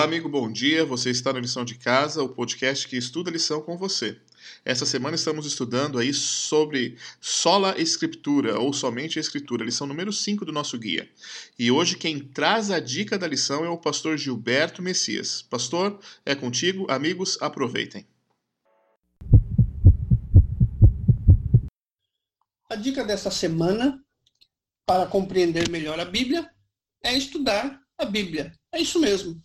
Olá, amigo, bom dia. Você está na lição de casa, o podcast que estuda lição com você. Essa semana estamos estudando aí sobre sola escritura ou somente a escritura, lição número 5 do nosso guia. E hoje quem traz a dica da lição é o pastor Gilberto Messias. Pastor, é contigo. Amigos, aproveitem. A dica dessa semana para compreender melhor a Bíblia é estudar a Bíblia. É isso mesmo.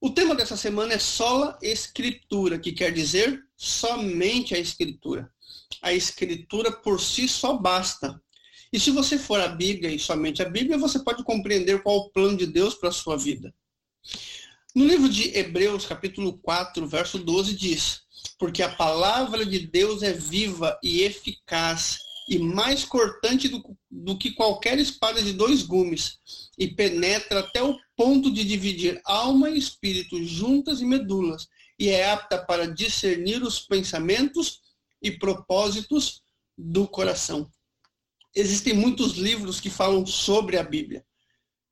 O tema dessa semana é sola escritura, que quer dizer somente a escritura. A escritura por si só basta. E se você for a Bíblia e somente a Bíblia, você pode compreender qual o plano de Deus para a sua vida. No livro de Hebreus, capítulo 4, verso 12, diz: Porque a palavra de Deus é viva e eficaz e mais cortante do, do que qualquer espada de dois gumes, e penetra até o ponto de dividir alma e espírito juntas e medulas, e é apta para discernir os pensamentos e propósitos do coração. Existem muitos livros que falam sobre a Bíblia.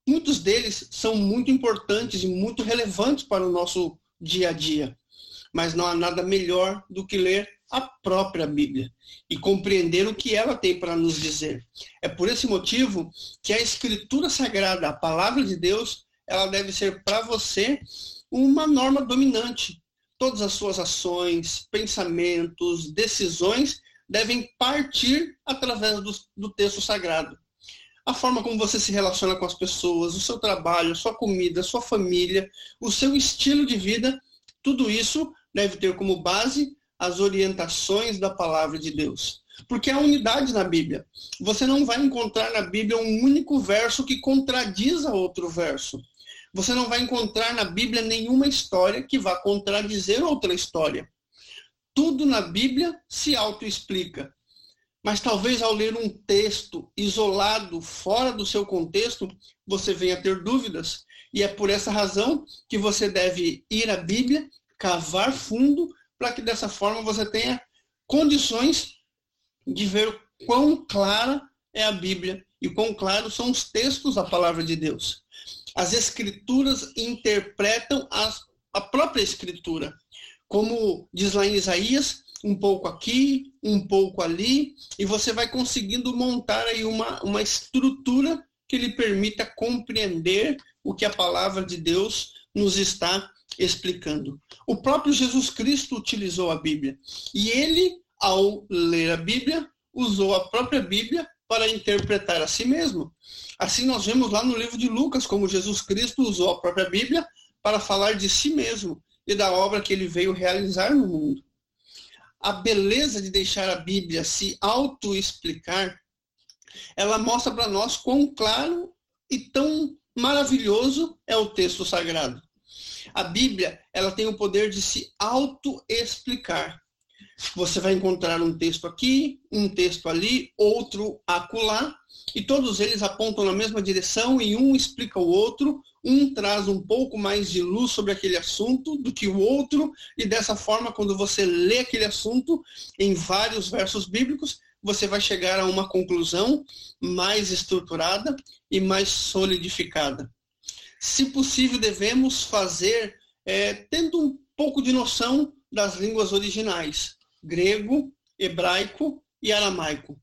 Muitos deles são muito importantes e muito relevantes para o nosso dia a dia. Mas não há nada melhor do que ler a própria Bíblia e compreender o que ela tem para nos dizer. É por esse motivo que a Escritura Sagrada, a palavra de Deus, ela deve ser para você uma norma dominante. Todas as suas ações, pensamentos, decisões devem partir através do, do texto sagrado. A forma como você se relaciona com as pessoas, o seu trabalho, a sua comida, a sua família, o seu estilo de vida, tudo isso deve ter como base as orientações da palavra de Deus. Porque há unidade na Bíblia. Você não vai encontrar na Bíblia um único verso que contradiz a outro verso. Você não vai encontrar na Bíblia nenhuma história que vá contradizer outra história. Tudo na Bíblia se autoexplica. Mas talvez ao ler um texto isolado, fora do seu contexto, você venha ter dúvidas. E é por essa razão que você deve ir à Bíblia, cavar fundo para que dessa forma você tenha condições de ver quão clara é a Bíblia e quão claros são os textos da palavra de Deus. As escrituras interpretam as, a própria escritura. Como diz lá em Isaías, um pouco aqui, um pouco ali, e você vai conseguindo montar aí uma, uma estrutura que lhe permita compreender o que a palavra de Deus nos está explicando. O próprio Jesus Cristo utilizou a Bíblia. E ele, ao ler a Bíblia, usou a própria Bíblia para interpretar a si mesmo. Assim nós vemos lá no livro de Lucas como Jesus Cristo usou a própria Bíblia para falar de si mesmo e da obra que ele veio realizar no mundo. A beleza de deixar a Bíblia se auto-explicar, ela mostra para nós quão claro e tão maravilhoso é o texto sagrado. A Bíblia, ela tem o poder de se auto-explicar. Você vai encontrar um texto aqui, um texto ali, outro acolá, e todos eles apontam na mesma direção e um explica o outro, um traz um pouco mais de luz sobre aquele assunto do que o outro, e dessa forma, quando você lê aquele assunto em vários versos bíblicos, você vai chegar a uma conclusão mais estruturada e mais solidificada se possível, devemos fazer é, tendo um pouco de noção das línguas originais, grego, hebraico e aramaico.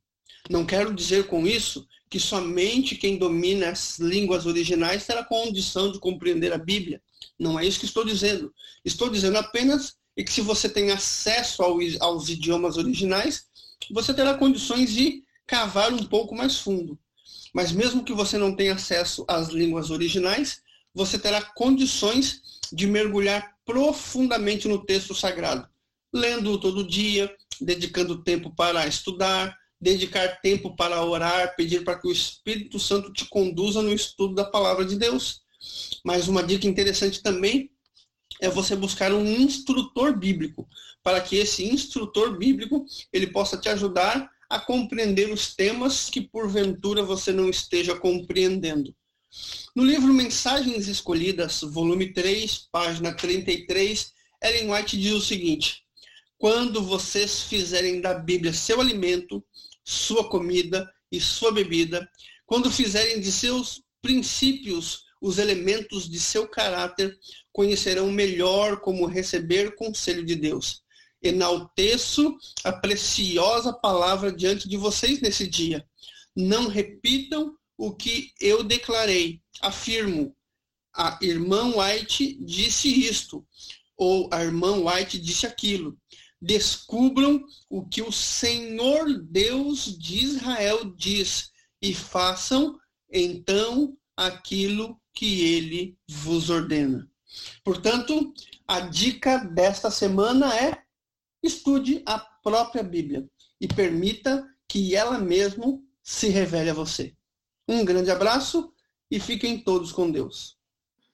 Não quero dizer com isso que somente quem domina as línguas originais terá condição de compreender a Bíblia. Não é isso que estou dizendo. Estou dizendo apenas que se você tem acesso aos idiomas originais, você terá condições de cavar um pouco mais fundo. Mas mesmo que você não tenha acesso às línguas originais, você terá condições de mergulhar profundamente no texto sagrado, lendo todo dia, dedicando tempo para estudar, dedicar tempo para orar, pedir para que o Espírito Santo te conduza no estudo da palavra de Deus. Mas uma dica interessante também é você buscar um instrutor bíblico, para que esse instrutor bíblico ele possa te ajudar a compreender os temas que porventura você não esteja compreendendo. No livro Mensagens Escolhidas, volume 3, página 33, Ellen White diz o seguinte: Quando vocês fizerem da Bíblia seu alimento, sua comida e sua bebida, quando fizerem de seus princípios os elementos de seu caráter, conhecerão melhor como receber conselho de Deus. Enalteço a preciosa palavra diante de vocês nesse dia. Não repitam o que eu declarei. Afirmo, a irmã White disse isto, ou a irmã White disse aquilo. Descubram o que o Senhor Deus de Israel diz e façam então aquilo que ele vos ordena. Portanto, a dica desta semana é estude a própria Bíblia e permita que ela mesmo se revele a você. Um grande abraço e fiquem todos com Deus.